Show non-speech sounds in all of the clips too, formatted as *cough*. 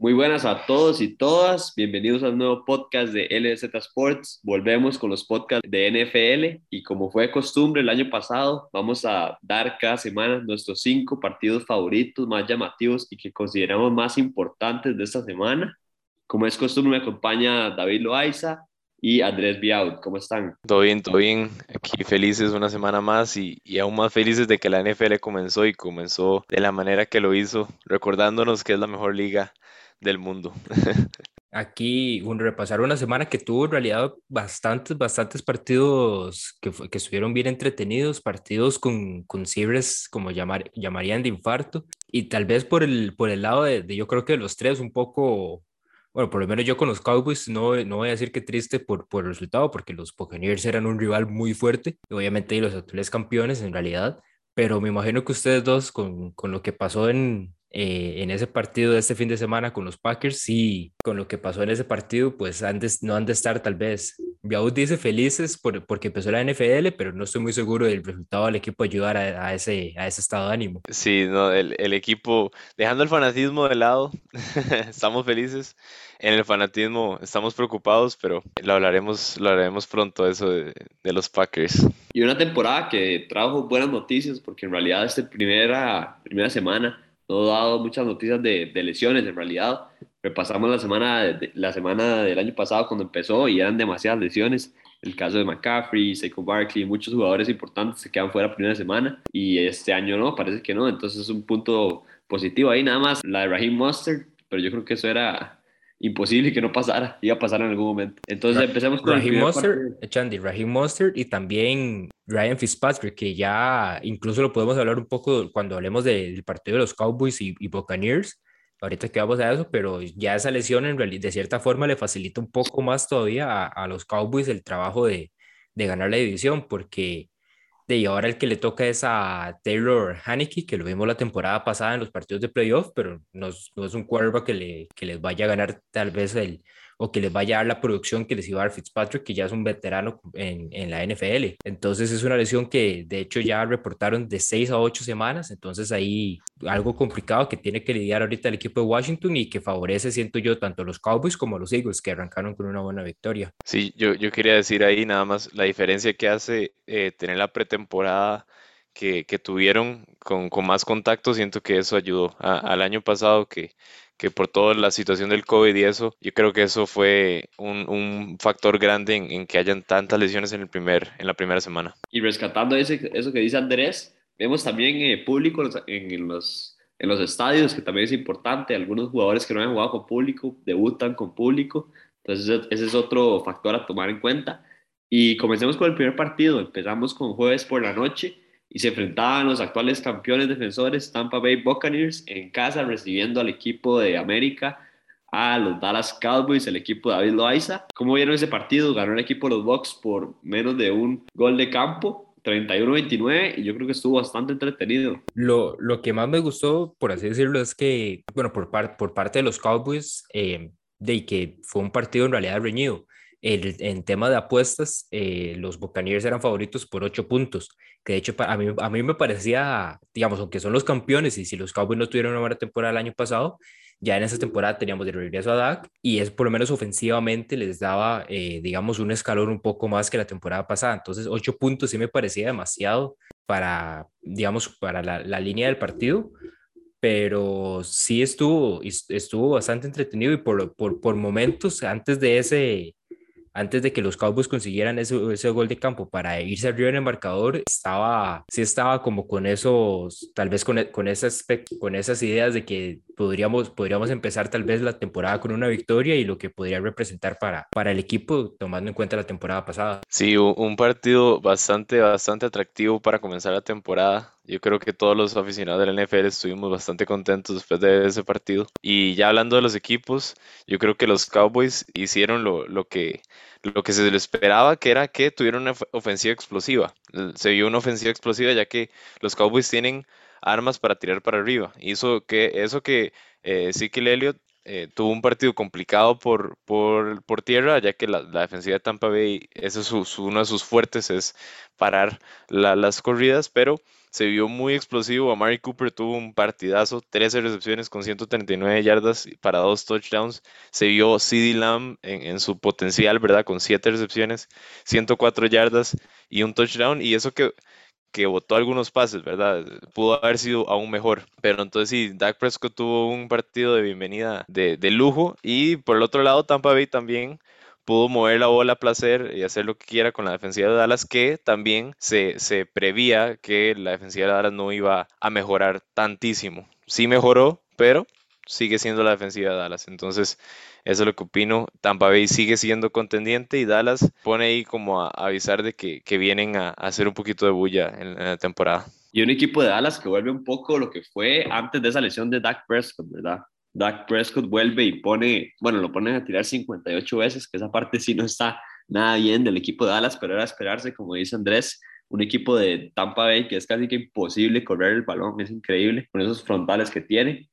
Muy buenas a todos y todas. Bienvenidos al nuevo podcast de LZ Sports. Volvemos con los podcasts de NFL y como fue costumbre el año pasado, vamos a dar cada semana nuestros cinco partidos favoritos más llamativos y que consideramos más importantes de esta semana. Como es costumbre, me acompaña David Loaiza y Andrés Biaud. ¿Cómo están? Todo bien, todo bien. Aquí felices una semana más y, y, aún más felices de que la NFL comenzó y comenzó de la manera que lo hizo, recordándonos que es la mejor liga del mundo. *laughs* Aquí, un repasar una semana que tuvo en realidad bastantes, bastantes partidos que, que estuvieron bien entretenidos, partidos con, con cierres como llamar, llamarían de infarto, y tal vez por el, por el lado de, yo creo que los tres un poco, bueno, por lo menos yo con los Cowboys no, no voy a decir que triste por, por el resultado, porque los Buccaneers eran un rival muy fuerte, y obviamente los actuales campeones en realidad, pero me imagino que ustedes dos con, con lo que pasó en, eh, en ese partido de este fin de semana con los Packers, sí, con lo que pasó en ese partido, pues antes no han de estar tal vez. Biaud dice felices por, porque empezó la NFL, pero no estoy muy seguro del resultado del equipo ayudar a, ese, a ese estado de ánimo. Sí, no, el, el equipo, dejando el fanatismo de lado, *laughs* estamos felices. En el fanatismo estamos preocupados, pero lo hablaremos, lo hablaremos pronto eso de, de los Packers. Y una temporada que trajo buenas noticias, porque en realidad esta primera, primera semana no he dado muchas noticias de, de, lesiones en realidad. Repasamos la semana, de, la semana del año pasado cuando empezó y eran demasiadas lesiones. El caso de McCaffrey, Saquon Barkley, muchos jugadores importantes se quedan fuera la primera semana y este año no, parece que no. Entonces es un punto positivo ahí nada más. La de Raheem Mustard, pero yo creo que eso era imposible que no pasara, iba a pasar en algún momento. Entonces empecemos con Raheem Mostert, Chandy, Raheem Mostert y también Ryan Fitzpatrick, que ya incluso lo podemos hablar un poco cuando hablemos del partido de los Cowboys y, y Buccaneers, ahorita que vamos a eso, pero ya esa lesión en realidad de cierta forma le facilita un poco más todavía a, a los Cowboys el trabajo de, de ganar la división, porque y ahora el que le toca es a Taylor Haneke, que lo vimos la temporada pasada en los partidos de playoff, pero no, es un quarterback que, le, que les vaya a ganar tal vez el, o que les vaya a dar la producción que les iba a dar Fitzpatrick, que ya es un veterano en, en, la NFL. Entonces es una lesión que de hecho ya reportaron de seis a ocho semanas, entonces ahí algo complicado que tiene que lidiar ahorita el equipo de Washington y que favorece, siento yo, tanto a los Cowboys como a los Eagles, que arrancaron con una buena victoria. Sí, yo, yo quería decir ahí nada más la diferencia que hace eh, tener la pretemporada que, que, tuvieron con, con, más contacto, siento que eso ayudó al año pasado que que por toda la situación del COVID y eso, yo creo que eso fue un, un factor grande en, en, que hayan tantas lesiones en, el primer, en la primera semana. Y rescatando ese, eso que dice Andrés, vemos también eh, público en los, en los estadios, que también es importante, algunos jugadores que no han jugado con público, debutan con público, entonces ese es otro factor a tomar en cuenta. Y comencemos con el primer partido, empezamos con jueves por la noche, y se enfrentaban los actuales campeones defensores Tampa Bay Buccaneers en casa recibiendo al equipo de América a los Dallas Cowboys, el equipo de David Loaiza. ¿Cómo vieron ese partido? Ganó el equipo de los Bucks por menos de un gol de campo. 31-29 y yo creo que estuvo bastante entretenido. Lo, lo que más me gustó, por así decirlo, es que, bueno, por, por parte de los Cowboys, eh, de que fue un partido en realidad reñido. El, en tema de apuestas, eh, los Buccaneers eran favoritos por ocho puntos, que de hecho a mí, a mí me parecía, digamos, aunque son los campeones y si los Cowboys no tuvieron una buena temporada el año pasado, ya en esa temporada teníamos de regreso a Dak y es por lo menos ofensivamente les daba, eh, digamos, un escalón un poco más que la temporada pasada. Entonces, ocho puntos sí me parecía demasiado para, digamos, para la, la línea del partido, pero sí estuvo, estuvo bastante entretenido y por, por, por momentos antes de ese antes de que los Cowboys consiguieran ese, ese gol de campo para irse arriba en el marcador, estaba, sí estaba como con esos, tal vez con, con, esas, con esas ideas de que podríamos, podríamos empezar tal vez la temporada con una victoria y lo que podría representar para, para el equipo, tomando en cuenta la temporada pasada. Sí, un partido bastante, bastante atractivo para comenzar la temporada. Yo creo que todos los aficionados del NFL estuvimos bastante contentos después de ese partido. Y ya hablando de los equipos, yo creo que los Cowboys hicieron lo, lo que, lo que se les esperaba, que era que tuvieran una ofensiva explosiva. Se vio una ofensiva explosiva ya que los Cowboys tienen armas para tirar para arriba. Hizo que eso que eh, Ezekiel Elliott eh, tuvo un partido complicado por, por, por tierra, ya que la, defensiva de Tampa Bay, ese es uno de sus fuertes, es parar las corridas, pero se vio muy explosivo. Amari Cooper tuvo un partidazo, 13 recepciones con 139 yardas para dos touchdowns. Se vio CD Lamb en, en, su potencial, ¿verdad? Con 7 recepciones, 104 yardas y un touchdown. Y eso que que votó algunos pases, ¿verdad? Pudo haber sido aún mejor. Pero entonces sí, Dak Prescott tuvo un partido de bienvenida de, de, lujo. Y por el otro lado, Tampa Bay también pudo mover la bola a placer y hacer lo que quiera con la defensiva de Dallas, que también se, se prevía que la defensiva de Dallas no iba a mejorar tantísimo. Sí mejoró, pero sigue siendo la defensiva de Dallas. Entonces, eso es lo que opino. Tampa Bay sigue siendo contendiente y Dallas pone ahí como a, avisar de que, que vienen a, hacer un poquito de bulla en, en, la temporada. Y un equipo de Dallas que vuelve un poco lo que fue antes de esa lesión de Dak Prescott, ¿verdad? Dak Prescott vuelve y pone, bueno, lo ponen a tirar 58 veces, que esa parte sí no está nada bien del equipo de Dallas, pero era esperarse, como dice Andrés, un equipo de Tampa Bay que es casi que imposible correr el balón, es increíble con esos frontales que tiene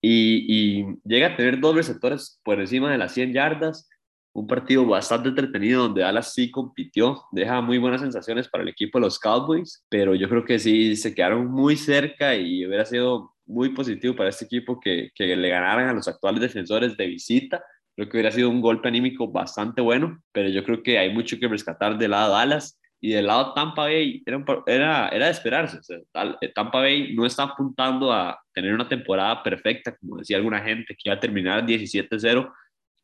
y, llega a tener dos receptores por encima de las 100 yardas. Un partido bastante entretenido donde Dallas sí compitió, deja muy buenas sensaciones para el equipo de los Cowboys, pero yo creo que sí se quedaron muy cerca y hubiera sido muy positivo para este equipo que, que le ganaran a los actuales defensores de visita. Creo que hubiera sido un golpe anímico bastante bueno, pero yo creo que hay mucho que rescatar del lado de Dallas y del lado Tampa Bay era, era, era de esperarse. Eh, Tampa Bay no está apuntando a tener una temporada perfecta, como decía alguna gente, que iba a terminar 17-0.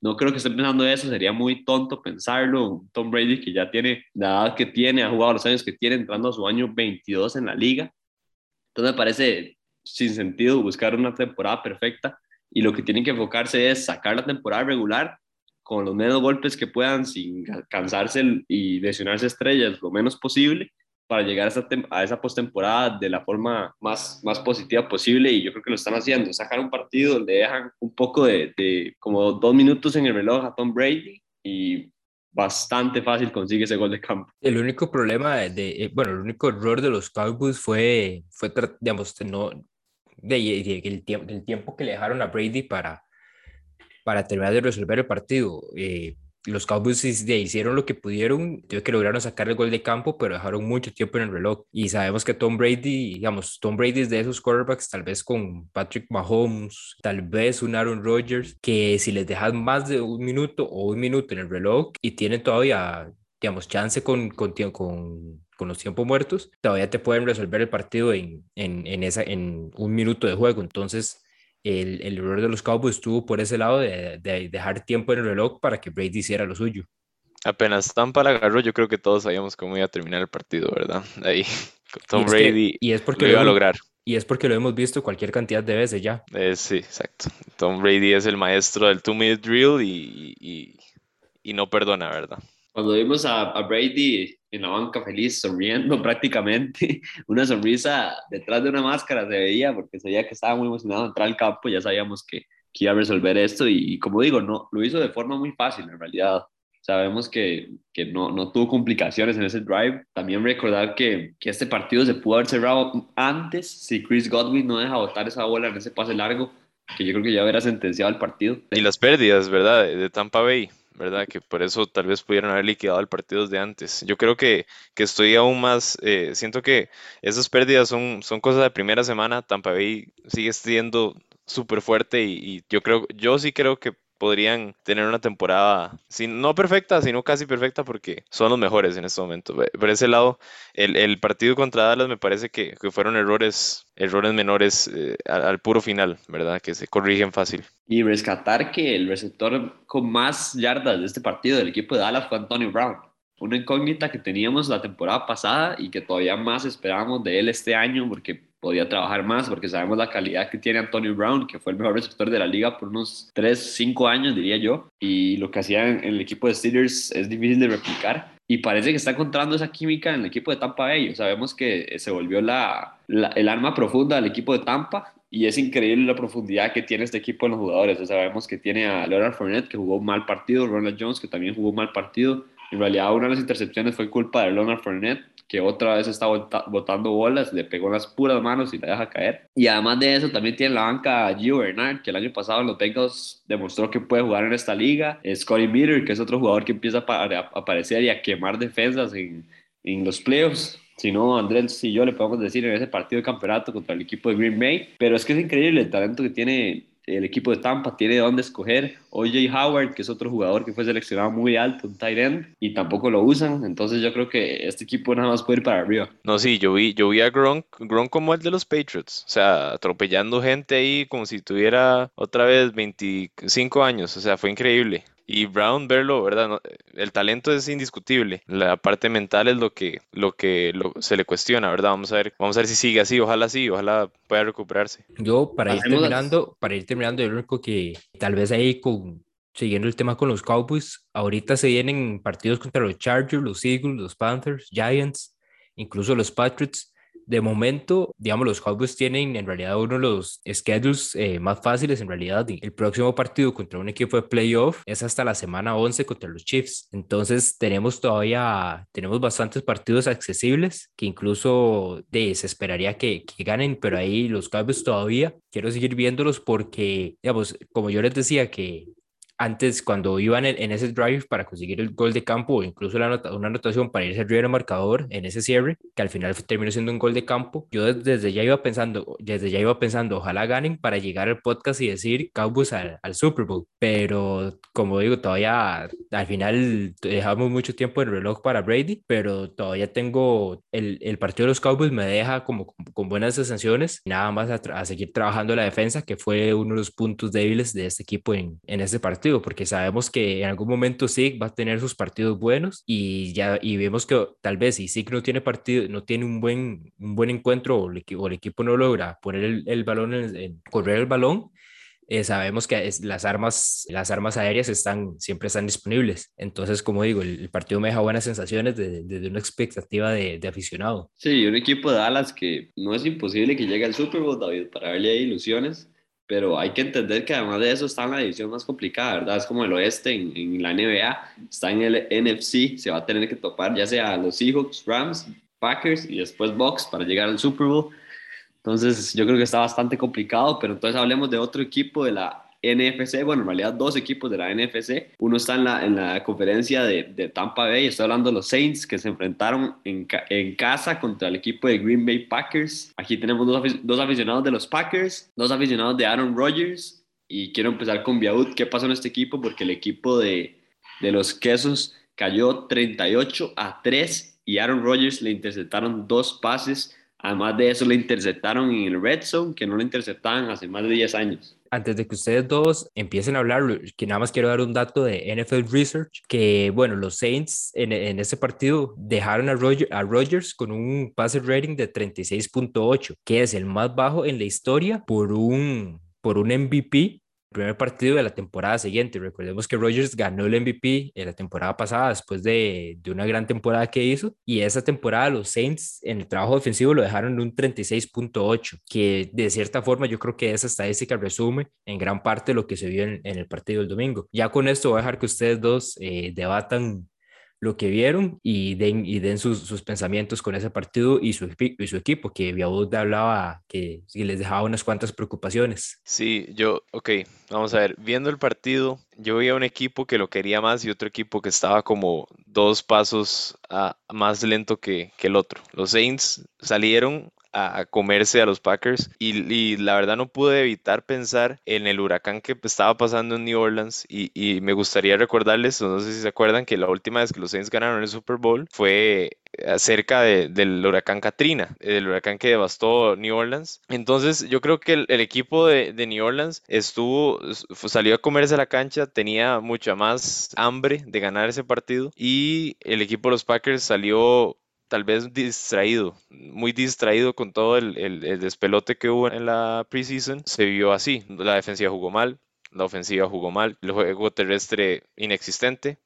No creo que esté pensando eso, sería muy tonto pensarlo. Tom Brady, que ya tiene la edad que tiene, ha jugado los años que tiene, entrando a su año 22 en la liga. Entonces me parece sin sentido buscar una temporada perfecta y lo que tienen que enfocarse es sacar la temporada regular con los menos golpes que puedan sin cansarse y lesionarse estrellas lo menos posible para llegar a esa, a esa postemporada de la forma más, más positiva posible y yo creo que lo están haciendo. Sacar un partido, le dejan un poco de, de como dos minutos en el reloj a Tom Brady y bastante fácil consigue ese gol de campo. El único problema de, eh, bueno, el único error de los Cowboys fue, fue digamos, no, de, de, el, tiempo, del tiempo que le dejaron a Brady para, para terminar de resolver el partido. Eh, los Cowboys hicieron lo que pudieron, que lograron sacar el gol de campo, pero dejaron mucho tiempo en el reloj. Y sabemos que Tom Brady, digamos, Tom Brady es de esos quarterbacks, tal vez con Patrick Mahomes, tal vez un Aaron Rodgers, que si les dejas más de un minuto o un minuto en el reloj y tienen todavía, digamos, chance con, con, con con los tiempos muertos, todavía te pueden resolver el partido en, en, en, esa, en un minuto de juego. Entonces, el, el, error de los Cowboys estuvo por ese lado de, de, dejar tiempo en el reloj para que Brady hiciera lo suyo. Apenas Tampa la agarró, yo creo que todos sabíamos cómo iba a terminar el partido, ¿verdad? Ahí, *laughs* Tom Brady y es porque lo iba a lograr. Y es porque lo hemos visto cualquier cantidad de veces ya. Eh, sí, exacto. Tom Brady es el maestro del two-minute drill y, y, y, no perdona, ¿verdad? Cuando vimos a, a Brady en la banca feliz, sonriendo *laughs* prácticamente, una sonrisa detrás de una máscara se veía porque se veía que estaba muy emocionado de entrar al campo, ya sabíamos que, que iba a resolver esto y, como digo, no, lo hizo de forma muy fácil en realidad. Sabemos que, que no, no, tuvo complicaciones en ese drive. También recordar que, que, este partido se pudo haber cerrado antes si Chris Godwin no deja botar esa bola en ese pase largo, que yo creo que ya hubiera sentenciado el partido. Y las pérdidas, ¿verdad? De Tampa Bay. ¿Verdad? Que por eso tal vez pudieron haber liquidado el partido de antes. Yo creo que, que estoy aún más, eh, siento que esas pérdidas son, son cosas de primera semana, Tampa Bay sigue siendo súper fuerte y, yo creo, yo sí creo que podrían tener una temporada, si no perfecta, sino casi perfecta, porque son los mejores en este momento. Por ese lado, el, el partido contra Dallas me parece que, que fueron errores, errores menores eh, al, al, puro final, ¿verdad? Que se corrigen fácil. Y rescatar que el receptor con más yardas de este partido del equipo de Dallas fue Antonio Brown. Una incógnita que teníamos la temporada pasada y que todavía más esperábamos de él este año, porque podía trabajar más porque sabemos la calidad que tiene Antonio Brown, que fue el mejor receptor de la liga por unos 3, 5 años, diría yo. Y lo que hacía en el equipo de Steelers es difícil de replicar. Y parece que está encontrando esa química en el equipo de Tampa Bay. Sabemos que se volvió la, la, el arma profunda del equipo de Tampa y es increíble la profundidad que tiene este equipo en los jugadores. sabemos que tiene a Leonard Fournette, que jugó un mal partido, Ronald Jones, que también jugó un mal partido, En realidad, una de las intercepciones fue culpa de Leonard Fournette, que otra vez está botando bolas, le pegó en las puras manos y la deja caer. Y además de eso, también tiene la banca Gio Bernard, que el año pasado en los Bengals demostró que puede jugar en esta liga. Scotty Meter, que es otro jugador que empieza a aparecer y a quemar defensas en, en los playoffs. Si no, Andrés y yo le podemos decir en ese partido de campeonato contra el equipo de Green Bay. Pero es que es increíble el talento que tiene el equipo de Tampa tiene de dónde escoger. OJ Howard, que es otro jugador que fue seleccionado muy alto, un tight end, y tampoco lo usan. Entonces yo creo que este equipo nada más puede ir para arriba. No, sí, yo vi, yo vi a Gronk, Gronk como el de los Patriots. O sea, atropellando gente ahí como si tuviera otra vez 25 años. O sea, fue increíble. Y Brown, verlo, ¿verdad? el talento es indiscutible. La parte mental es lo que, lo que se le cuestiona, ¿verdad? Vamos a ver, vamos a ver si sigue así, ojalá sí, ojalá pueda recuperarse. Yo, para ir terminando, para ir terminando, yo único que tal vez ahí con, siguiendo el tema con los Cowboys, ahorita se vienen partidos contra los Chargers, los Eagles, los Panthers, Giants, incluso los Patriots de momento, digamos, los Cowboys tienen en realidad uno de los schedules eh, más fáciles en realidad. El próximo partido contra un equipo de playoff es hasta la semana 11 contra los Chiefs. Entonces tenemos todavía, tenemos bastantes partidos accesibles que incluso de, se esperaría que, que ganen, pero ahí los Cowboys todavía quiero seguir viéndolos porque, digamos, como yo les decía que antes cuando iban en, ese drive para conseguir el gol de campo o incluso la una anotación para irse arriba del marcador en ese cierre, que al final terminó siendo un gol de campo, yo desde ya iba pensando, desde ya iba pensando, ojalá ganen para llegar al podcast y decir Cowboys al, al Super Bowl, pero como digo, todavía al final dejamos mucho tiempo en el reloj para Brady, pero todavía tengo el, el partido de los Cowboys me deja como con, buenas sensaciones, nada más a, a, seguir trabajando la defensa, que fue uno de los puntos débiles de este equipo en, en este partido porque sabemos que en algún momento SIG va a tener sus partidos buenos y ya y vemos que tal vez si SIG no tiene partido, no tiene un buen, un buen encuentro o el, o el equipo no logra poner el, el balón, en, correr el balón, eh, sabemos que es, las, armas, las armas aéreas están, siempre están disponibles. Entonces, como digo, el, partido me deja buenas sensaciones desde de, una expectativa de, de, aficionado. Sí, un equipo de Dallas que no es imposible que llegue al Super Bowl, David, para darle ilusiones pero hay que entender que además de eso está en la división más complicada, ¿verdad? Es como el oeste en, en, la NBA, está en el NFC, se va a tener que topar ya sea los Seahawks, Rams, Packers y después Bucks para llegar al Super Bowl. Entonces yo creo que está bastante complicado, pero entonces hablemos de otro equipo de la NFC, bueno, en realidad dos equipos de la NFC. Uno está en la, en la conferencia de, de Tampa Bay, estoy hablando de los Saints que se enfrentaron en, en, casa contra el equipo de Green Bay Packers. Aquí tenemos dos, dos aficionados de los Packers, dos aficionados de Aaron Rodgers. Y quiero empezar con Biaud. ¿Qué pasó en este equipo? Porque el equipo de, de los Quesos cayó 38 a 3 y Aaron Rodgers le interceptaron dos pases. Además de eso, le interceptaron en el Red Zone, que no lo interceptaban hace más de 10 años antes de que ustedes dos empiecen a hablar, que nada más quiero dar un dato de NFL Research, que bueno, los Saints en, ese partido dejaron a, Roger, a Rodgers con un passer rating de 36.8, que es el más bajo en la historia por un, por un MVP primer partido de la temporada siguiente. Recordemos que Rodgers ganó el MVP en la temporada pasada después de, de, una gran temporada que hizo y esa temporada los Saints en el trabajo defensivo lo dejaron en un 36.8, que de cierta forma yo creo que esa estadística resume en gran parte lo que se vio en, en el partido del domingo. Ya con esto voy a dejar que ustedes dos eh, debatan lo que vieron y den, y den sus, sus pensamientos con ese partido y su, y su equipo, que Viabud hablaba que, que, les dejaba unas cuantas preocupaciones. Sí, yo, ok, vamos a ver, viendo el partido, yo veía un equipo que lo quería más y otro equipo que estaba como dos pasos a, más lento que, que el otro. Los Saints salieron a, comerse a los Packers y, la verdad no pude evitar pensar en el huracán que estaba pasando en New Orleans y, me gustaría recordarles, no sé si se acuerdan, que la última vez que los Saints ganaron el Super Bowl fue acerca del huracán Katrina, el huracán que devastó New Orleans. Entonces yo creo que el, equipo de, de, New Orleans estuvo, salió a comerse la cancha, tenía mucha más hambre de ganar ese partido y el equipo de los Packers salió tal vez distraído, muy distraído con todo el, el, despelote que hubo en la preseason, se vio así. La defensiva jugó mal, la ofensiva jugó mal, el juego terrestre inexistente.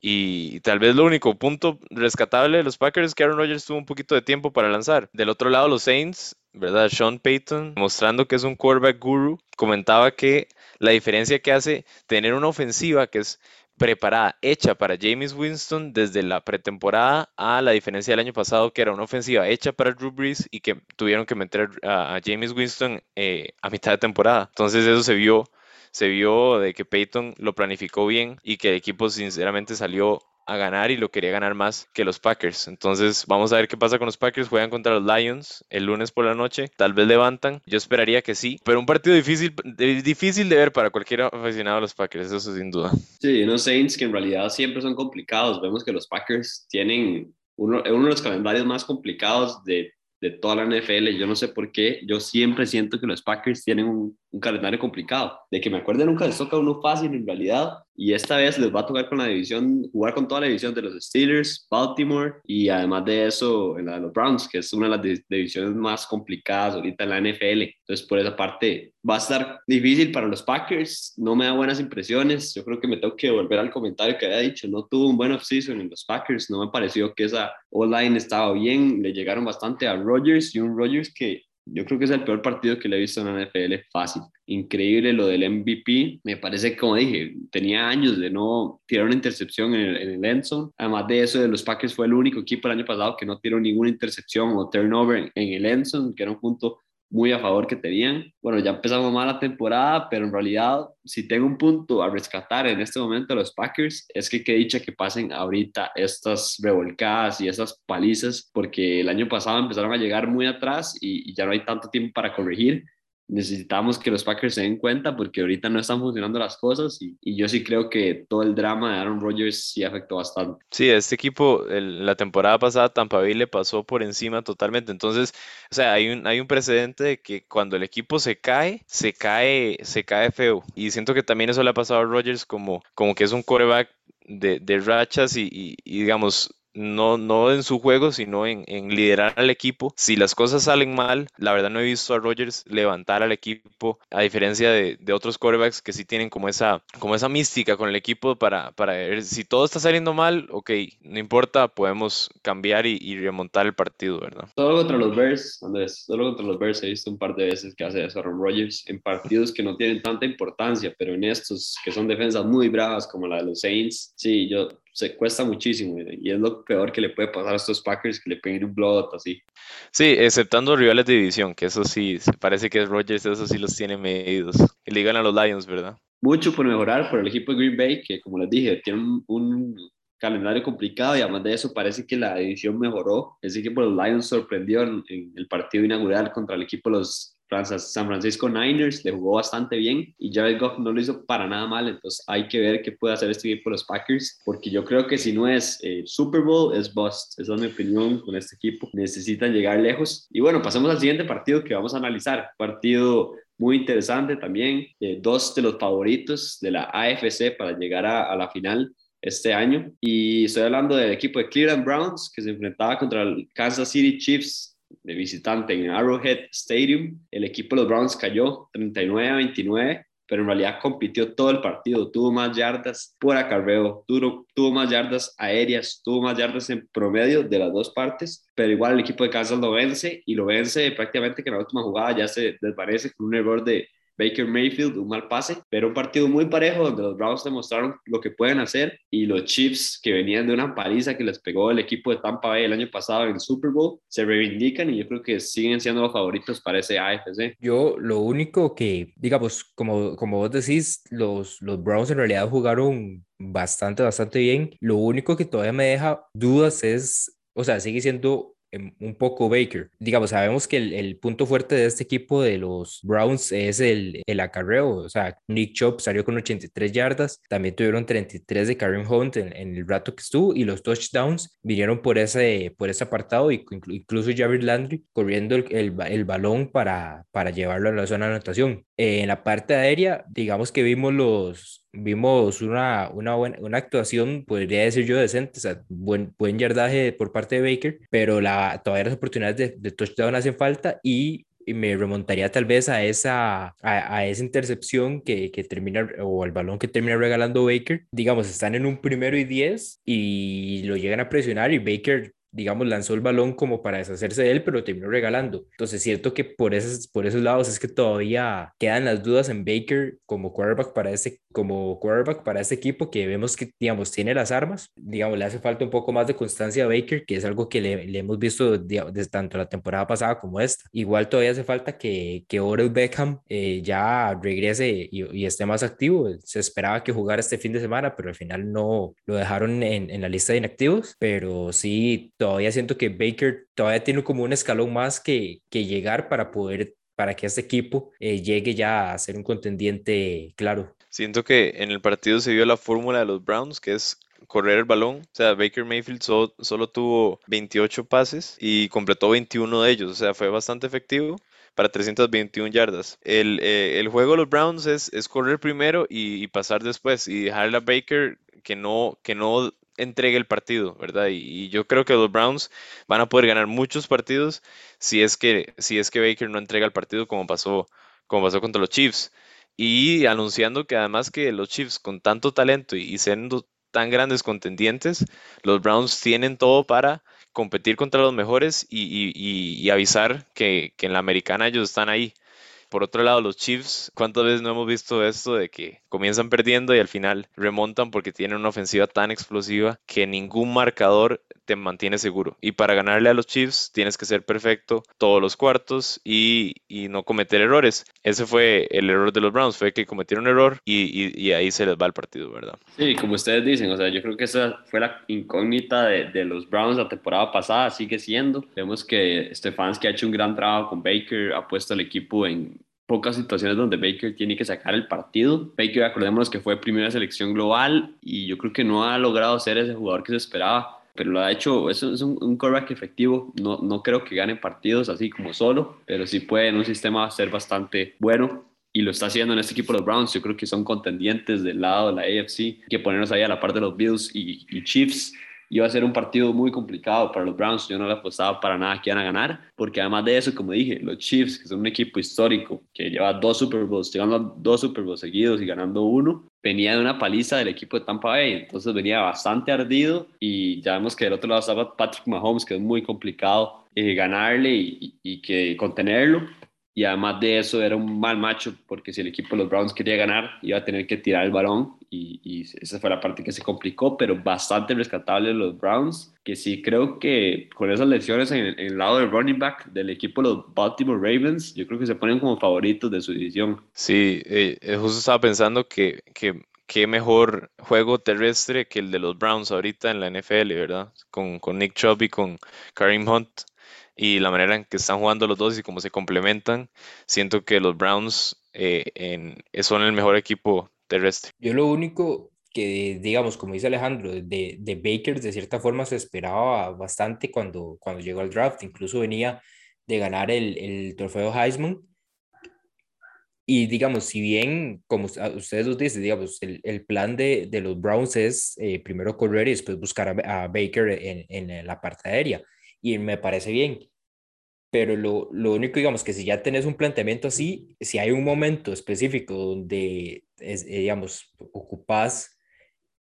Y tal vez lo único punto rescatable de los Packers es que Aaron Rodgers tuvo un poquito de tiempo para lanzar. Del otro lado, los Saints, ¿verdad? Sean Payton, mostrando que es un quarterback guru, comentaba que la diferencia que hace tener una ofensiva que es preparada, hecha para James Winston desde la pretemporada a la diferencia del año pasado, que era una ofensiva hecha para Drew Brees y que tuvieron que meter a, James Winston eh, a mitad de temporada. Entonces eso se vio, se vio de que Peyton lo planificó bien y que el equipo sinceramente salió a ganar y lo quería ganar más que los Packers. Entonces vamos a ver qué pasa con los Packers. Juegan contra los Lions el lunes por la noche. Tal vez levantan. Yo esperaría que sí. Pero un partido difícil, difícil de ver para cualquier aficionado a los Packers, eso sin duda. Sí, unos Saints que en realidad siempre son complicados. Vemos que los Packers tienen uno, uno de los calendarios más complicados de de toda la NFL. Yo no sé por qué, yo siempre siento que los Packers tienen un, un calendario complicado. De que me acuerdo nunca les toca uno fácil en realidad. Y esta vez les va a tocar con la división, jugar con toda la división de los Steelers, Baltimore y además de eso en la de los Browns, que es una de las divisiones más complicadas ahorita en la NFL. Entonces por esa parte va a estar difícil para los Packers. No me da buenas impresiones. Yo creo que me tengo que volver al comentario que había dicho. No tuvo un buen offseason en los Packers. No me pareció que esa online estaba bien. Le llegaron bastante a Rodgers y un Rodgers que yo creo que es el peor partido que le he visto en la NFL, fácil. Increíble lo del MVP. Me parece como dije, tenía años de no tirar una intercepción en el, en el Además de eso, de los Packers fue el único equipo el año pasado que no tiró ninguna intercepción o turnover en, el zone, que era un punto muy a favor que tenían. Bueno, ya empezamos mal la temporada, pero en realidad, si tengo un punto a rescatar en este momento los Packers, es que qué dicha que pasen ahorita estas revolcadas y estas palizas, porque el año pasado empezaron a llegar muy atrás y ya no hay tanto tiempo para corregir necesitamos que los Packers se den cuenta porque ahorita no están funcionando las cosas y, yo sí creo que todo el drama de Aaron Rodgers sí afectó bastante. Sí, este equipo la temporada pasada Tampa Bay le pasó por encima totalmente, entonces, o sea, hay un, hay un precedente de que cuando el equipo se cae, se cae, se cae feo y siento que también eso le ha pasado a Rodgers como, como que es un coreback de, de rachas y, y digamos, no, no en su juego, sino en, liderar al equipo. Si las cosas salen mal, la verdad no he visto a Rodgers levantar al equipo, a diferencia de, otros quarterbacks que sí tienen como esa, como esa mística con el equipo para, para ver si todo está saliendo mal, ok, no importa, podemos cambiar y, remontar el partido, ¿verdad? Solo contra los Bears, Andrés, solo contra los Bears he visto un par de veces que hace eso Aaron Rodgers en partidos que no tienen tanta importancia, pero en estos que son defensas muy bravas como la de los Saints, sí, yo se cuesta muchísimo y es lo peor que le puede pasar a estos Packers que le peguen un blowout así. Sí, exceptando rivales de división, que eso sí, parece que Rodgers, eso sí los tiene medidos. Y le digan a los Lions, ¿verdad? Mucho por mejorar por el equipo de Green Bay, que como les dije, tiene un, calendario complicado y además de eso parece que la división mejoró. El equipo de los Lions sorprendió en, en el partido inaugural contra el equipo de los San Francisco Niners le jugó bastante bien y Jared Goff no lo hizo para nada mal, entonces hay que ver qué puede hacer este equipo los Packers, porque yo creo que si no es eh, Super Bowl, es bust, esa es mi opinión con este equipo, necesitan llegar lejos. Y bueno, pasemos al siguiente partido que vamos a analizar, partido muy interesante también, eh, dos de los favoritos de la AFC para llegar a, a la final este año. Y estoy hablando del equipo de Cleveland Browns, que se enfrentaba contra el Kansas City Chiefs de visitante en Arrowhead Stadium. El equipo de los Browns cayó 39 a 29, pero en realidad compitió todo el partido. Tuvo más yardas por acarreo, tuvo, tuvo más yardas aéreas, tuvo más yardas en promedio de las dos partes, pero igual el equipo de Kansas lo vence y lo vence prácticamente que en la última jugada ya se desvanece con un error de Baker Mayfield, un mal pase, pero un partido muy parejo donde los Browns demostraron lo que pueden hacer y los Chiefs que venían de una paliza que les pegó el equipo de Tampa Bay el año pasado en el Super Bowl se reivindican y yo creo que siguen siendo los favoritos para ese AFC. Yo lo único que, digamos, como, como vos decís, los, los Browns en realidad jugaron bastante, bastante bien. Lo único que todavía me deja dudas es, o sea, sigue siendo un poco Baker. Digamos, sabemos que el, punto fuerte de este equipo de los Browns es el, el acarreo. O sea, Nick Chop salió con 83 yardas, también tuvieron 33 de Kareem Hunt en, el rato que estuvo y los touchdowns vinieron por ese, por ese apartado, y incluso Javier Landry corriendo el, el, balón para, para llevarlo a la zona de anotación. en la parte aérea, digamos que vimos los, vimos una, una, buena, una actuación, podría decir yo, decente, o sea, buen, buen yardaje por parte de Baker, pero la, todavía las oportunidades de, de touchdown hacen falta y me remontaría tal vez a esa, a, esa intercepción que, que, termina, o al balón que termina regalando Baker. Digamos, están en un primero y diez y lo llegan a presionar y Baker digamos, lanzó el balón como para deshacerse de él, pero terminó regalando. Entonces, cierto que por esos, por esos lados es que todavía quedan las dudas en Baker como quarterback para este, como quarterback para este equipo que vemos que, digamos, tiene las armas. Digamos, le hace falta un poco más de constancia a Baker, que es algo que le, le hemos visto desde tanto la temporada pasada como esta. Igual todavía hace falta que, que Odell Beckham eh, ya regrese y, y, esté más activo. Se esperaba que jugara este fin de semana, pero al final no lo dejaron en, en la lista de inactivos. Pero sí, todavía siento que Baker todavía tiene como un escalón más que, que llegar para poder para que este equipo eh, llegue ya a ser un contendiente claro. Siento que en el partido se vio la fórmula de los Browns, que es correr el balón. O sea, Baker Mayfield solo tuvo 28 pases y completó 21 de ellos. O sea, fue bastante efectivo para 321 yardas. El, eh, el juego de los Browns es, es correr primero y, y, pasar después y dejarle a Baker que no, que no entregue el partido, ¿verdad? Y, yo creo que los Browns van a poder ganar muchos partidos si es que, si es que Baker no entrega el partido como pasó, como pasó contra los Chiefs. Y anunciando que además que los Chiefs con tanto talento y, siendo tan grandes contendientes, los Browns tienen todo para competir contra los mejores y, avisar que, que en la americana ellos están ahí. Por otro lado, los Chiefs, ¿cuántas veces no hemos visto esto de que comienzan perdiendo y al final remontan porque tienen una ofensiva tan explosiva que ningún marcador te mantiene seguro? Y para ganarle a los Chiefs tienes que ser perfecto todos los cuartos y, no cometer errores. Ese fue el error de los Browns, fue que cometieron un error y, ahí se les va el partido, ¿verdad? Sí, como ustedes dicen, o sea, yo creo que esa fue la incógnita de, de los Browns la temporada pasada, sigue siendo. Vemos que Stefanski ha hecho un gran trabajo con Baker, ha puesto al equipo en pocas situaciones donde Baker tiene que sacar el partido. Baker, acordémonos que fue primera selección global y yo creo que no ha logrado ser ese jugador que se esperaba, pero lo ha hecho, es, es un, un efectivo, no, no creo que gane partidos así como solo, pero sí puede en un sistema ser bastante bueno y lo está haciendo en este equipo de los Browns. Yo creo que son contendientes del lado de la AFC, que ponernos ahí a la par de los Bills y Chiefs iba a ser un partido muy complicado para los Browns. Yo no le apostaba para nada que iban a ganar, porque además de eso, como dije, los Chiefs, que son un equipo histórico, que lleva dos Super Bowls, llegando a dos Super Bowls seguidos y ganando uno, venía de una paliza del equipo de Tampa Bay, entonces venía bastante ardido y ya vemos que del otro lado estaba Patrick Mahomes, que es muy complicado eh, ganarle y, y que contenerlo y además de eso era un mal macho porque si el equipo de los Browns quería ganar iba a tener que tirar el balón y, y, esa fue la parte que se complicó, pero bastante rescatable los Browns, que sí creo que con esas lesiones en, el lado del running back del equipo de los Baltimore Ravens, yo creo que se ponen como favoritos de su división. Sí, eh, eh, justo estaba pensando que, que qué mejor juego terrestre que el de los Browns ahorita en la NFL, ¿verdad? Con, con Nick Chubb y con Kareem Hunt y la manera en que están jugando los dos y cómo se complementan, siento que los Browns eh, son el mejor equipo terrestre. Yo lo único que, digamos, como dice Alejandro, de, de Baker de cierta forma se esperaba bastante cuando, cuando llegó al draft, incluso venía de ganar el, el trofeo Heisman. Y digamos, si bien, como ustedes nos dicen, digamos, el, el plan de, de, los Browns es eh, primero correr y después buscar a, a Baker en, en, la parte aérea y me parece bien. Pero lo, lo, único, digamos, que si ya tenés un planteamiento así, si hay un momento específico donde, es, eh, digamos, ocupás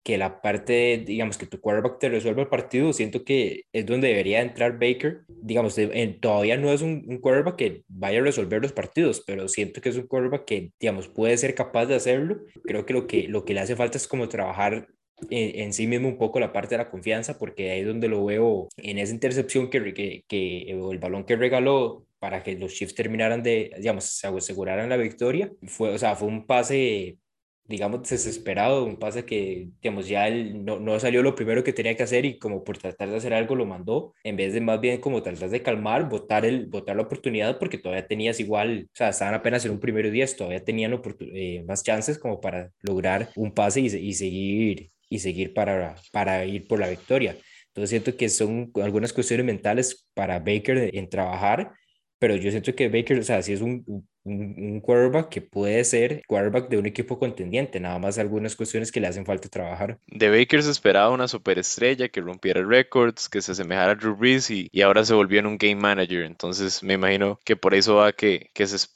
que la parte, digamos, que tu quarterback te resuelva el partido, siento que es donde debería entrar Baker. Digamos, todavía no es un, un, quarterback que vaya a resolver los partidos, pero siento que es un quarterback que, digamos, puede ser capaz de hacerlo. Creo que lo que, lo que le hace falta es como trabajar en, sí mismo un poco la parte de la confianza, porque ahí es donde lo veo en esa intercepción que, que, que el balón que regaló para que los Chiefs terminaran de, digamos, se aseguraran la victoria. Fue, o sea, fue un pase, digamos, desesperado, un pase que, digamos, ya él no, no, salió lo primero que tenía que hacer y como por tratar de hacer algo lo mandó, en vez de más bien como tratar de calmar, votar, el, votar la oportunidad, porque todavía tenías igual, o sea, estaban apenas en un primero 10, todavía tenían eh, más chances como para lograr un pase y, y seguir y seguir para, para ir por la victoria. Entonces siento que son algunas cuestiones mentales para Baker en trabajar, pero yo siento que Baker, o sea, sí es un, un, un, quarterback que puede ser quarterback de un equipo contendiente, nada más algunas cuestiones que le hacen falta trabajar. De Baker se esperaba una superestrella que rompiera récords, que se asemejara a Drew Brees y, y, ahora se volvió en un game manager, entonces me imagino que por eso va que, que es,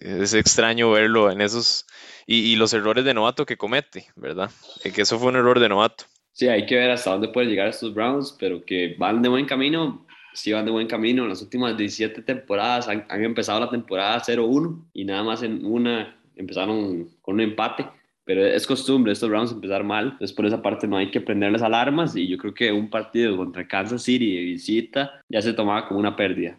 es extraño verlo en esos y, y, los errores de novato que comete, ¿verdad? Que eso fue un error de novato. Sí, hay que ver hasta dónde pueden llegar estos Browns, pero que van de buen camino, sí van de buen camino. En las últimas 17 temporadas han, han empezado la temporada 0-1 y nada más en una empezaron con un empate pero es costumbre estos rounds empezar mal, entonces por esa parte no hay que prenderles alarmas y yo creo que un partido contra Kansas City de visita ya se tomaba como una pérdida.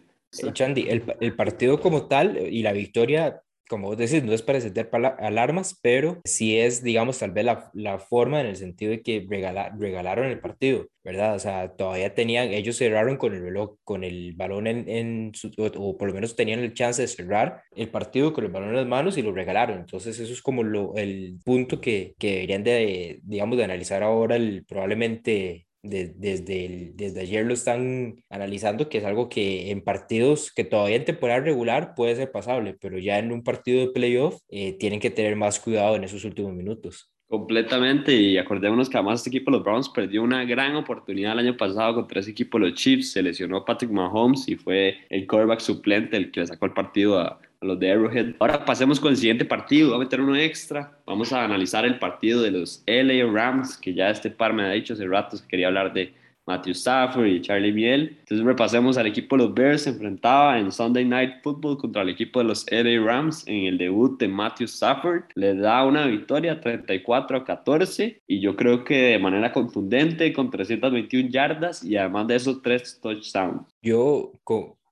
Chandy, el, el partido como tal y la victoria como vos decís, no es para encender alarmas, pero sí es, digamos, tal vez la, la forma en el sentido de que regalaron el partido, ¿verdad? O sea, todavía tenían, ellos cerraron con el reloj, con el balón en, en su, o, por lo menos tenían el chance de cerrar el partido con el balón en las manos y lo regalaron. Entonces, eso es como lo, el punto que, que deberían de, digamos, de analizar ahora el, probablemente desde, desde ayer lo están analizando, que es algo que en partidos que todavía en temporada regular puede ser pasable, pero ya en un partido de playoff eh, tienen que tener más cuidado en esos últimos minutos. Completamente, y acordémonos que además este equipo, los Browns, perdió una gran oportunidad el año pasado contra ese equipo, los Chiefs, se lesionó Patrick Mahomes y fue el quarterback suplente el que le sacó el partido a, los de Arrowhead. Ahora pasemos con el siguiente partido, vamos a meter uno extra, vamos a analizar el partido de los LA Rams, que ya este par me ha dicho hace rato que quería hablar de Matthew Stafford y Charlie Miel. Entonces repasemos al equipo de los Bears, se enfrentaba en Sunday Night Football contra el equipo de los LA Rams en el debut de Matthew Stafford. Le da una victoria 34 a 14 y yo creo que de manera contundente con 321 yardas y además de esos tres touchdowns. Yo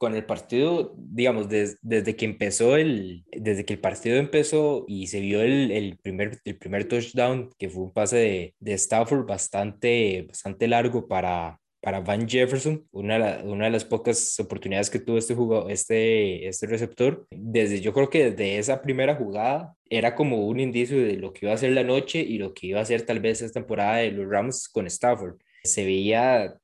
con el partido, digamos, desde que empezó el, desde que el partido empezó y se vio el, el, primer, el primer touchdown, que fue un pase de, de Stafford bastante, bastante largo para, para Van Jefferson, una, una de las pocas oportunidades que tuvo este, jugador, este, este receptor. Desde, yo creo que desde esa primera jugada era como un indicio de lo que iba a ser la noche y lo que iba a ser tal vez esta temporada de los Rams con Stafford. Se veía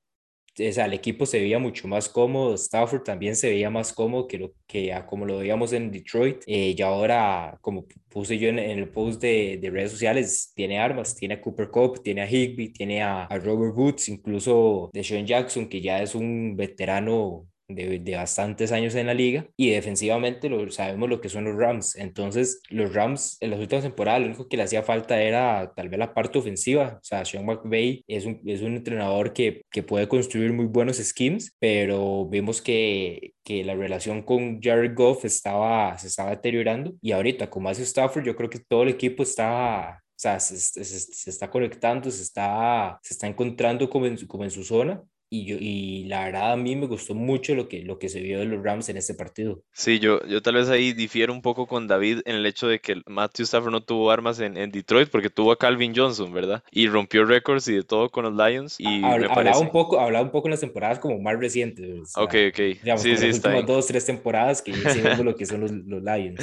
o sea, el equipo se veía mucho más cómodo, Stafford también se veía más cómodo que, lo, que como lo veíamos en Detroit. Eh, y ahora, como puse yo en, el post de, de, redes sociales, tiene armas, tiene a Cooper Cup, tiene a Higby, tiene a, a Robert Woods, incluso de Sean Jackson, que ya es un veterano de, de, bastantes años en la liga y defensivamente lo, sabemos lo que son los Rams. Entonces, los Rams en las últimas temporadas lo único que le hacía falta era tal vez la parte ofensiva. O sea, Sean McVay es un, es un entrenador que, que puede construir muy buenos schemes, pero vemos que, que la relación con Jared Goff estaba, se estaba deteriorando y ahorita con Matthew Stafford yo creo que todo el equipo está o sea, se, se, se, está conectando, se está, se está encontrando como en, como en su zona y, yo, y la verdad a mí me gustó mucho lo que, lo que se vio de los Rams en este partido. Sí, yo, yo tal vez ahí difiero un poco con David en el hecho de que Matthew Stafford no tuvo armas en, en Detroit porque tuvo a Calvin Johnson, ¿verdad? Y rompió récords y de todo con los Lions. Y hablaba, un poco, hablaba un poco en las temporadas como más recientes. ok, ok. Digamos, sí, sí, las últimas dos, tres temporadas que vemos lo que son los, *laughs* los Lions.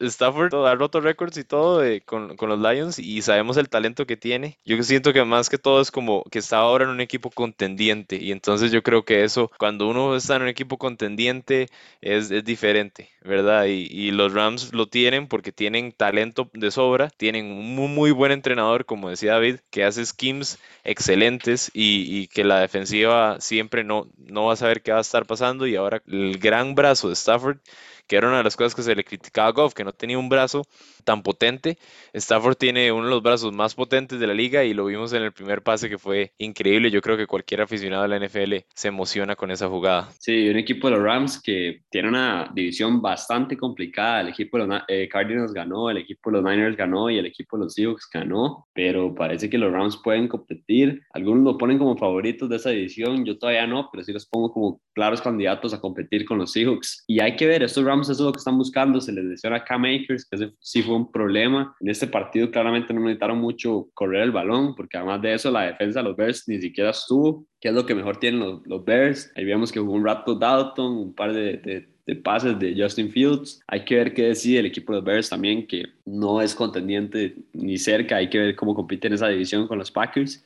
Stafford ha roto récords y todo con, los Lions y sabemos el talento que tiene. Yo siento que más que todo es como que está ahora en un equipo contendiente y entonces yo creo que eso, cuando uno está en un equipo contendiente, es, diferente, ¿verdad? Y, los Rams lo tienen porque tienen talento de sobra, tienen un muy, buen entrenador, como decía David, que hace schemes excelentes y, que la defensiva siempre no va a saber qué va a estar pasando y ahora el gran brazo de Stafford que era una de las cosas que se le criticaba a Goff, que no tenía un brazo tan potente. Stafford tiene uno de los brazos más potentes de la liga y lo vimos en el primer pase que fue increíble. Yo creo que cualquier aficionado de la NFL se emociona con esa jugada. Sí, un equipo de los Rams que tiene una división bastante complicada. El equipo de los eh, Cardinals ganó, el equipo de los Niners ganó y el equipo de los Seahawks ganó, pero parece que los Rams pueden competir. Algunos lo ponen como favoritos de esa división, yo todavía no, pero sí los pongo como claros candidatos a competir con los Seahawks. Y hay que ver, estos Rams eso es lo que están buscando. Se les lesiona a Cam Akers, que ese sí fue un problema. En este partido claramente no necesitaron mucho correr el balón, porque además de eso la defensa de los Bears ni siquiera estuvo, que es lo que mejor tienen los, los Bears. Ahí vemos que hubo un rato Dalton, un par de, de, de, pases de Justin Fields. Hay que ver qué decide el equipo de los Bears también, que no es contendiente ni cerca. Hay que ver cómo compite en esa división con los Packers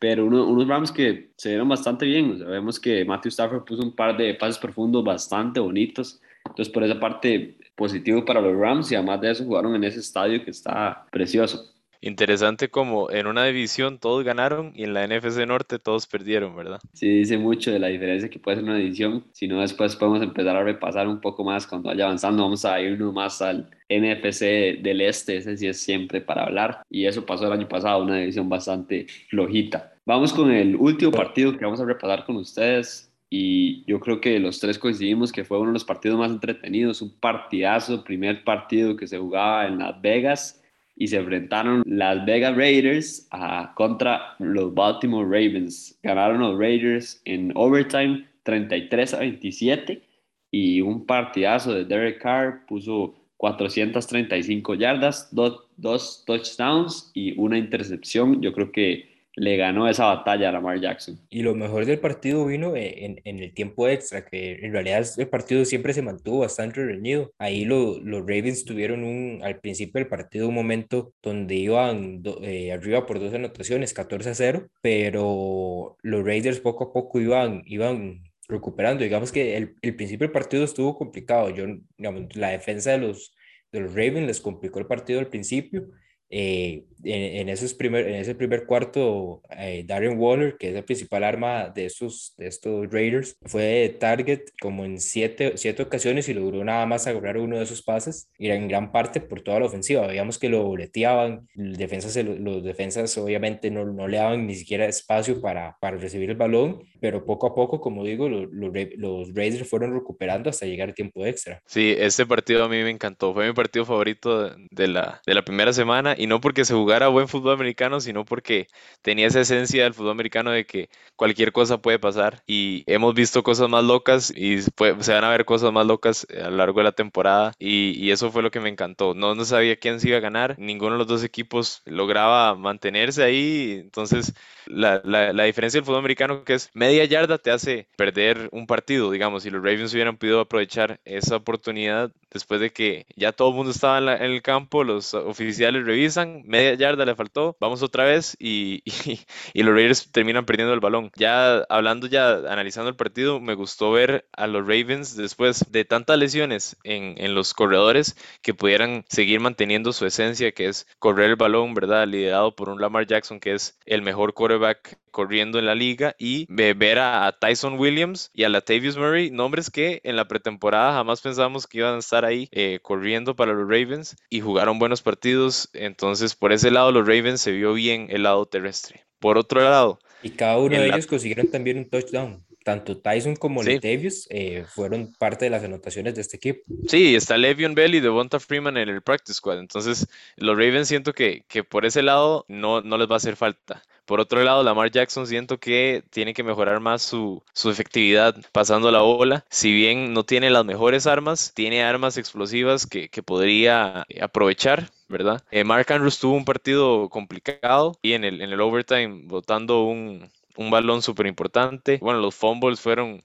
pero unos Rams que se vieron bastante bien. Sabemos que Matthew Stafford puso un par de pases profundos bastante bonitos. Entonces, por esa parte, positivo para los Rams y además de eso jugaron en ese estadio que está precioso. interesante como en una división todos ganaron y en la NFC Norte todos perdieron, ¿verdad? Sí, dice mucho de la diferencia que puede ser una división. Si no, después podemos empezar a repasar un poco más cuando vaya avanzando. Vamos a irnos más al NFC del Este, ese sí es siempre para hablar. Y eso pasó el año pasado, una división bastante flojita. Vamos con el último partido que vamos a repasar con ustedes y yo creo que los tres coincidimos que fue uno de los partidos más entretenidos, un partidazo, primer partido que se jugaba en Las Vegas y se enfrentaron las Vegas Raiders a, contra los Baltimore Ravens. Ganaron los Raiders en overtime 33 a 27 y un partidazo de Derek Carr puso 435 yardas, dos touchdowns y una intercepción. Yo creo que le ganó esa batalla a Lamar Jackson. Y lo mejor del partido vino e, en, en, el tiempo extra, que en realidad el partido siempre se mantuvo bastante reñido. Ahí lo, los Ravens tuvieron un, al principio del partido un momento donde iban eh, arriba por dos anotaciones, 14 a 0, pero los Raiders poco a poco iban, iban recuperando. Digamos que el, el principio del partido estuvo complicado. Yo, la defensa de los, de los Ravens les complicó el partido al principio eh, en, esos primer, en ese primer cuarto, eh, Darren Waller, que es el principal arma de estos, de estos Raiders, fue target como en siete, siete ocasiones y logró nada más agarrar uno de esos pases, y en gran parte por toda la ofensiva. Veíamos que lo boleteaban, defensas, los defensas obviamente no, no le daban ni siquiera espacio para, para recibir el balón, pero poco a poco, como digo, los, los Raiders fueron recuperando hasta llegar a tiempo extra. Sí, este partido a mí me encantó, fue mi partido favorito de la, de la primera semana y no porque se jugara buen fútbol americano, sino porque tenía esa esencia del fútbol americano de que cualquier cosa puede pasar y hemos visto cosas más locas y se van a ver cosas más locas a lo largo de la temporada y, eso fue lo que me encantó. No, no sabía quién se iba a ganar, ninguno de los dos equipos lograba mantenerse ahí, entonces la, la, la diferencia del fútbol americano que es media yarda te hace perder un partido, digamos, si los Ravens hubieran podido aprovechar esa oportunidad después de que ya todo el mundo estaba en, el campo, los oficiales revisan, media yarda le faltó, vamos otra vez y, *laughs* y, los Raiders terminan perdiendo el balón. Ya hablando, ya analizando el partido, me gustó ver a los Ravens después de tantas lesiones en, en los corredores que pudieran seguir manteniendo su esencia, que es correr el balón, ¿verdad? Liderado por un Lamar Jackson, que es el mejor quarterback corriendo en la liga y ver a, Tyson Williams y a Latavius Murray, nombres que en la pretemporada jamás pensábamos que iban a estar ahí eh, corriendo para los Ravens y jugaron buenos partidos. Entonces, por ese lado, los Ravens se vio bien el lado terrestre. Por otro lado, y cada uno de ellos consiguieron también un touchdown tanto Tyson como sí. eh, fueron parte de las anotaciones de este equipo. Sí, está Le'Veon Bell y Devonta Freeman en el practice squad. Entonces, los Ravens siento que, que por ese lado no, no les va a hacer falta. Por otro lado, Lamar Jackson siento que tiene que mejorar más su, su, efectividad pasando la bola. Si bien no tiene las mejores armas, tiene armas explosivas que, que podría aprovechar. ¿verdad? Eh, Mark Andrews tuvo un partido complicado y en el, en el overtime botando un, un balón súper importante. Bueno, los fumbles fueron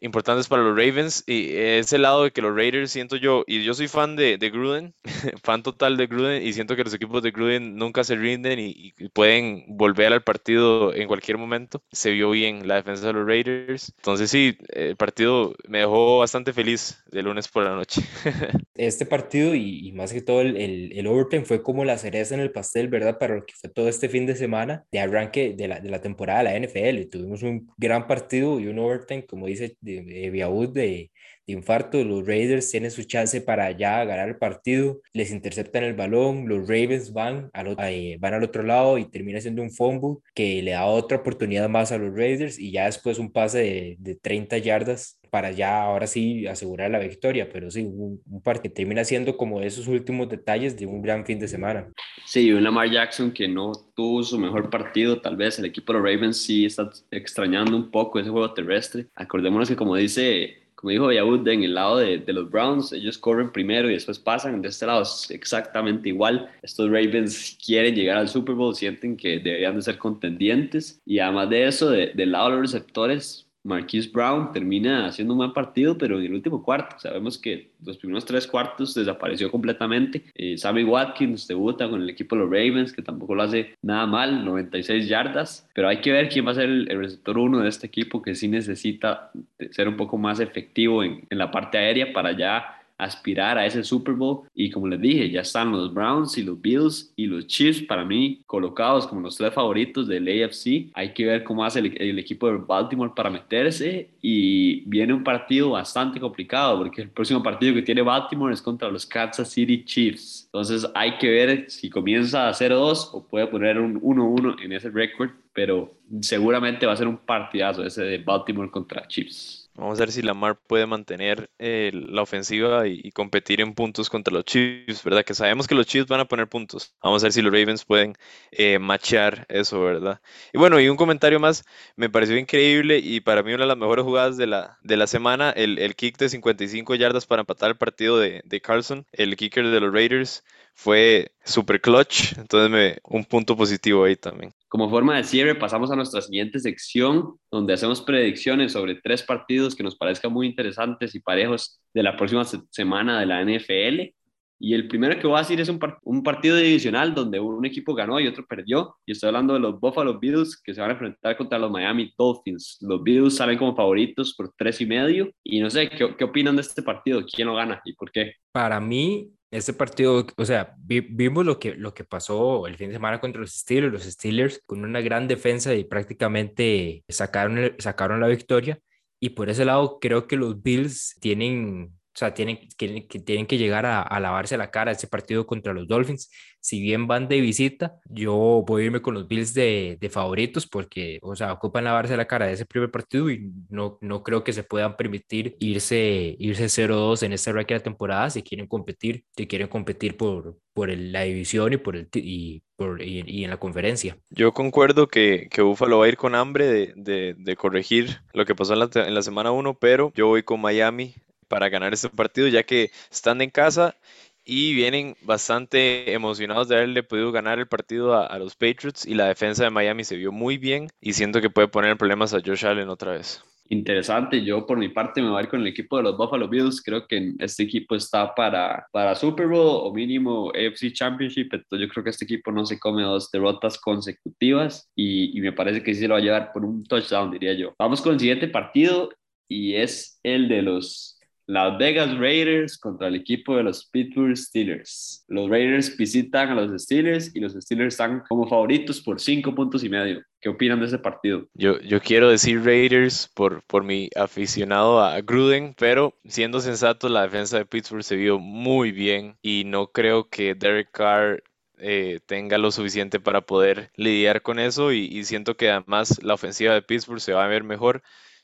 importantes para los Ravens y ese lado de que los Raiders siento yo, y yo soy fan de, de Gruden, *laughs* fan total de Gruden y siento que los equipos de Gruden nunca se rinden y, pueden volver al partido en cualquier momento. Se vio bien la defensa de los Raiders. Entonces sí, el partido me dejó bastante feliz de lunes por la noche. *laughs* este partido y, más que todo el, el, el, overtime fue como la cereza en el pastel, ¿verdad? Para lo que fue todo este fin de semana de arranque de la, de la temporada de la NFL. Tuvimos un gran partido y un overtime, como dice de, de de, infarto, los Raiders tienen su chance para ya ganar el partido, les interceptan el balón, los Ravens van al, eh, van al otro lado y termina siendo un fumble que le da otra oportunidad más a los Raiders y ya después un pase de, de 30 yardas para ya ahora sí asegurar la victoria, pero sí, un, un partido que termina siendo como esos últimos detalles de un gran fin de semana. Sí, un Lamar Jackson que no tuvo su mejor partido, tal vez el equipo de los Ravens sí está extrañando un poco ese juego terrestre. Acordémonos que como dice como dijo Yahud, en el lado de, de, los Browns, ellos corren primero y después pasan. De este lado es exactamente igual. Estos Ravens quieren llegar al Super Bowl, sienten que deberían de ser contendientes. Y además de eso, del lado de los receptores, Marquise Brown termina haciendo un buen partido, pero en el último cuarto. Sabemos que los primeros tres cuartos desapareció completamente. Eh, Sammy Watkins debuta con el equipo de los Ravens, que tampoco lo hace nada mal, 96 yardas. Pero hay que ver quién va a ser el, receptor uno de este equipo, que sí necesita ser un poco más efectivo en, en la parte aérea para ya aspirar a ese Super Bowl. Y como les dije, ya están los Browns y los Bills y los Chiefs para mí colocados como los tres favoritos del AFC. Hay que ver cómo hace el, equipo de Baltimore para meterse y viene un partido bastante complicado porque el próximo partido que tiene Baltimore es contra los Kansas City Chiefs. Entonces hay que ver si comienza a 0-2 o puede poner un 1-1 en ese récord, pero seguramente va a ser un partidazo ese de Baltimore contra Chiefs. Vamos a ver si Lamar puede mantener eh, la ofensiva y, competir en puntos contra los Chiefs, ¿verdad? Que sabemos que los Chiefs van a poner puntos. Vamos a ver si los Ravens pueden eh, machear eso, ¿verdad? Y bueno, y un comentario más, me pareció increíble y para mí una de las mejores jugadas de la, de la semana, el, el kick de 55 yardas para empatar el partido de, de Carlson, el kicker de los Raiders fue super clutch, entonces me, un punto positivo ahí también. Como forma de cierre, pasamos a nuestra siguiente sección, donde hacemos predicciones sobre tres partidos que nos parezcan muy interesantes y parejos de la próxima semana de la NFL. Y el primero que voy a decir es un, un, partido divisional donde un equipo ganó y otro perdió. Y estoy hablando de los Buffalo Bills que se van a enfrentar contra los Miami Dolphins. Los Bills salen como favoritos por tres y medio. Y no sé, ¿qué, qué opinan de este partido? ¿Quién lo gana y por qué? Para mí, este partido, o sea, vimos lo que, lo que pasó el fin de semana contra los Steelers, los Steelers con una gran defensa y prácticamente sacaron, sacaron la victoria. Y por ese lado, creo que los Bills tienen o sea, tienen que, tienen que llegar a, lavarse la cara ese partido contra los Dolphins. Si bien van de visita, yo voy a irme con los Bills de, de, favoritos porque, o sea, ocupan lavarse la cara de ese primer partido y no, no creo que se puedan permitir irse, irse 0-2 en esta de la temporada si quieren competir, si quieren competir por, por la división y, por el, y, por, y, en la conferencia. Yo concuerdo que, que Buffalo va a ir con hambre de, de, de corregir lo que pasó en la, en la semana 1, pero yo voy con Miami para ganar este partido, ya que están en casa y vienen bastante emocionados de haberle podido ganar el partido a, los Patriots y la defensa de Miami se vio muy bien y siento que puede poner problemas a Josh Allen otra vez. Interesante, yo por mi parte me voy a ir con el equipo de los Buffalo Bills, creo que este equipo está para, para Super Bowl o mínimo AFC Championship, entonces yo creo que este equipo no se come dos derrotas consecutivas y, y me parece que sí se lo va a llevar por un touchdown, diría yo. Vamos con el siguiente partido y es el de los las Vegas Raiders contra el equipo de los Pittsburgh Steelers. Los Raiders visitan a los Steelers y los Steelers están como favoritos por cinco puntos y medio. ¿Qué opinan de ese partido? Yo, yo quiero decir Raiders por, por mi aficionado a Gruden, pero siendo sensato, la defensa de Pittsburgh se vio muy bien y no creo que Derek Carr eh, tenga lo suficiente para poder lidiar con eso y, y, siento que además la ofensiva de Pittsburgh se va a ver mejor.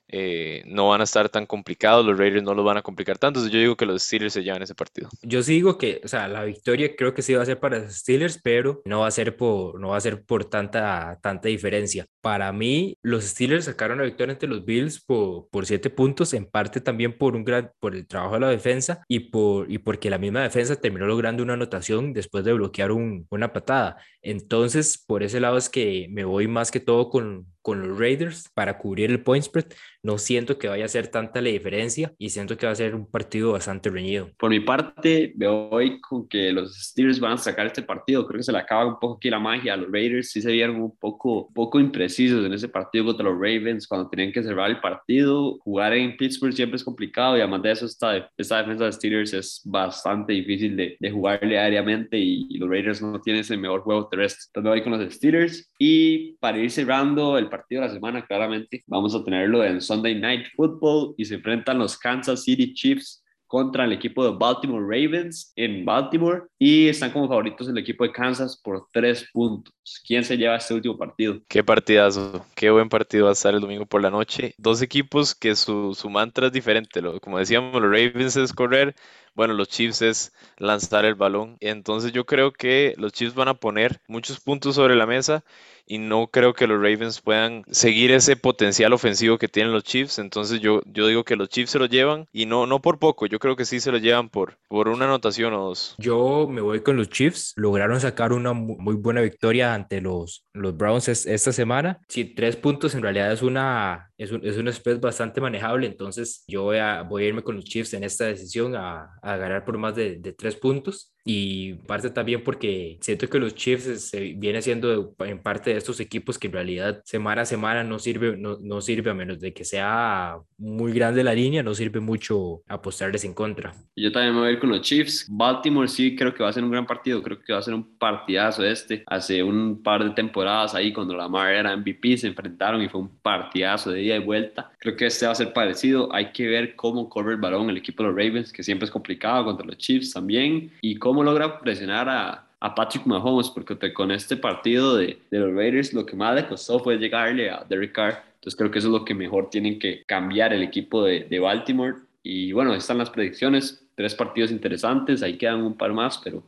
Eh, no van a estar tan complicados, los Raiders no los van a complicar tanto, yo digo que los Steelers se llevan ese partido. Yo sí digo que, o sea, la victoria creo que sí va a ser para los Steelers, pero no va a ser por, no va a ser por tanta, tanta diferencia. Para mí, los Steelers sacaron la victoria ante los Bills por, por siete puntos, en parte también por, un gran, por el trabajo de la defensa y, por, y porque la misma defensa terminó logrando una anotación después de bloquear un, una patada. Entonces, por ese lado es que me voy más que todo con, con los Raiders para cubrir el point spread. No siento que vaya a ser tanta la diferencia y siento que va a ser un partido bastante reñido. Por mi parte, veo hoy con que los Steelers van a sacar este partido. Creo que se le acaba un poco aquí la magia. a Los Raiders sí se vieron un poco, poco imprecisos en ese partido contra los Ravens cuando tenían que cerrar el partido. Jugar en Pittsburgh siempre es complicado y además de eso, esta, esta defensa de Steelers es bastante difícil de, de jugarle aéreamente y, y, los Raiders no tienen ese mejor juego terrestre. Entonces me voy con los Steelers y para ir cerrando el partido de la semana, claramente vamos a tenerlo en Sunday Night Football y se enfrentan los Kansas City Chiefs contra el equipo de Baltimore Ravens en Baltimore y están como favoritos el equipo de Kansas por tres puntos. ¿Quién se lleva este último partido? Qué partidazo, qué buen partido va a estar el domingo por la noche. Dos equipos que su, su mantra es diferente. Como decíamos, los Ravens es correr, bueno, los Chiefs es lanzar el balón. Entonces yo creo que los Chiefs van a poner muchos puntos sobre la mesa y no creo que los Ravens puedan seguir ese potencial ofensivo que tienen los Chiefs. Entonces yo, yo digo que los Chiefs se lo llevan y no, no por poco, yo creo que sí se lo llevan por, por una anotación o dos. Yo me voy con los Chiefs, lograron sacar una muy buena victoria ante los, los Browns esta semana. Sí, tres puntos en realidad es una, es un, es un spread bastante manejable, entonces yo voy a, voy a irme con los Chiefs en esta decisión a, a ganar por más de, de tres puntos. Y parte también porque siento que los Chiefs se viene siendo en parte de estos equipos que en realidad semana a semana no sirve, no, no sirve a menos de que sea muy grande la línea, no sirve mucho apostarles en contra. Yo también me voy a ir con los Chiefs. Baltimore sí creo que va a ser un gran partido, creo que va a ser un partidazo este. Hace un par de temporadas ahí cuando Lamar era MVP se enfrentaron y fue un partidazo de ida y vuelta. Creo que este va a ser parecido. Hay que ver cómo corre el balón el equipo de los Ravens, que siempre es complicado contra los Chiefs también, y cómo cómo logra presionar a, a Patrick Mahomes, porque con este partido de, de, los Raiders lo que más le costó fue llegarle a Derek Carr. Entonces creo que eso es lo que mejor tienen que cambiar el equipo de, de Baltimore. Y bueno, están las predicciones, tres partidos interesantes, ahí quedan un par más, pero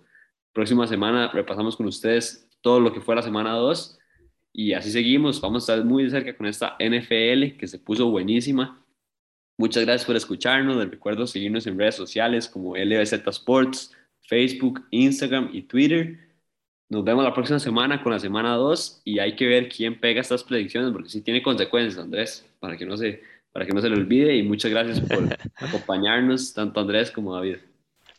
próxima semana repasamos con ustedes todo lo que fue la semana 2 y así seguimos. Vamos a estar muy de cerca con esta NFL que se puso buenísima. Muchas gracias por escucharnos. Les recuerdo seguirnos en redes sociales como LBZ Sports, Facebook, Instagram y Twitter. Nos vemos la próxima semana con la semana 2 y hay que ver quién pega estas predicciones porque sí tiene consecuencias, Andrés, para que no se, para que no se le olvide y muchas gracias por *laughs* acompañarnos, tanto Andrés como David.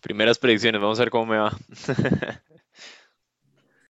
Primeras predicciones, vamos a ver cómo me va. *laughs*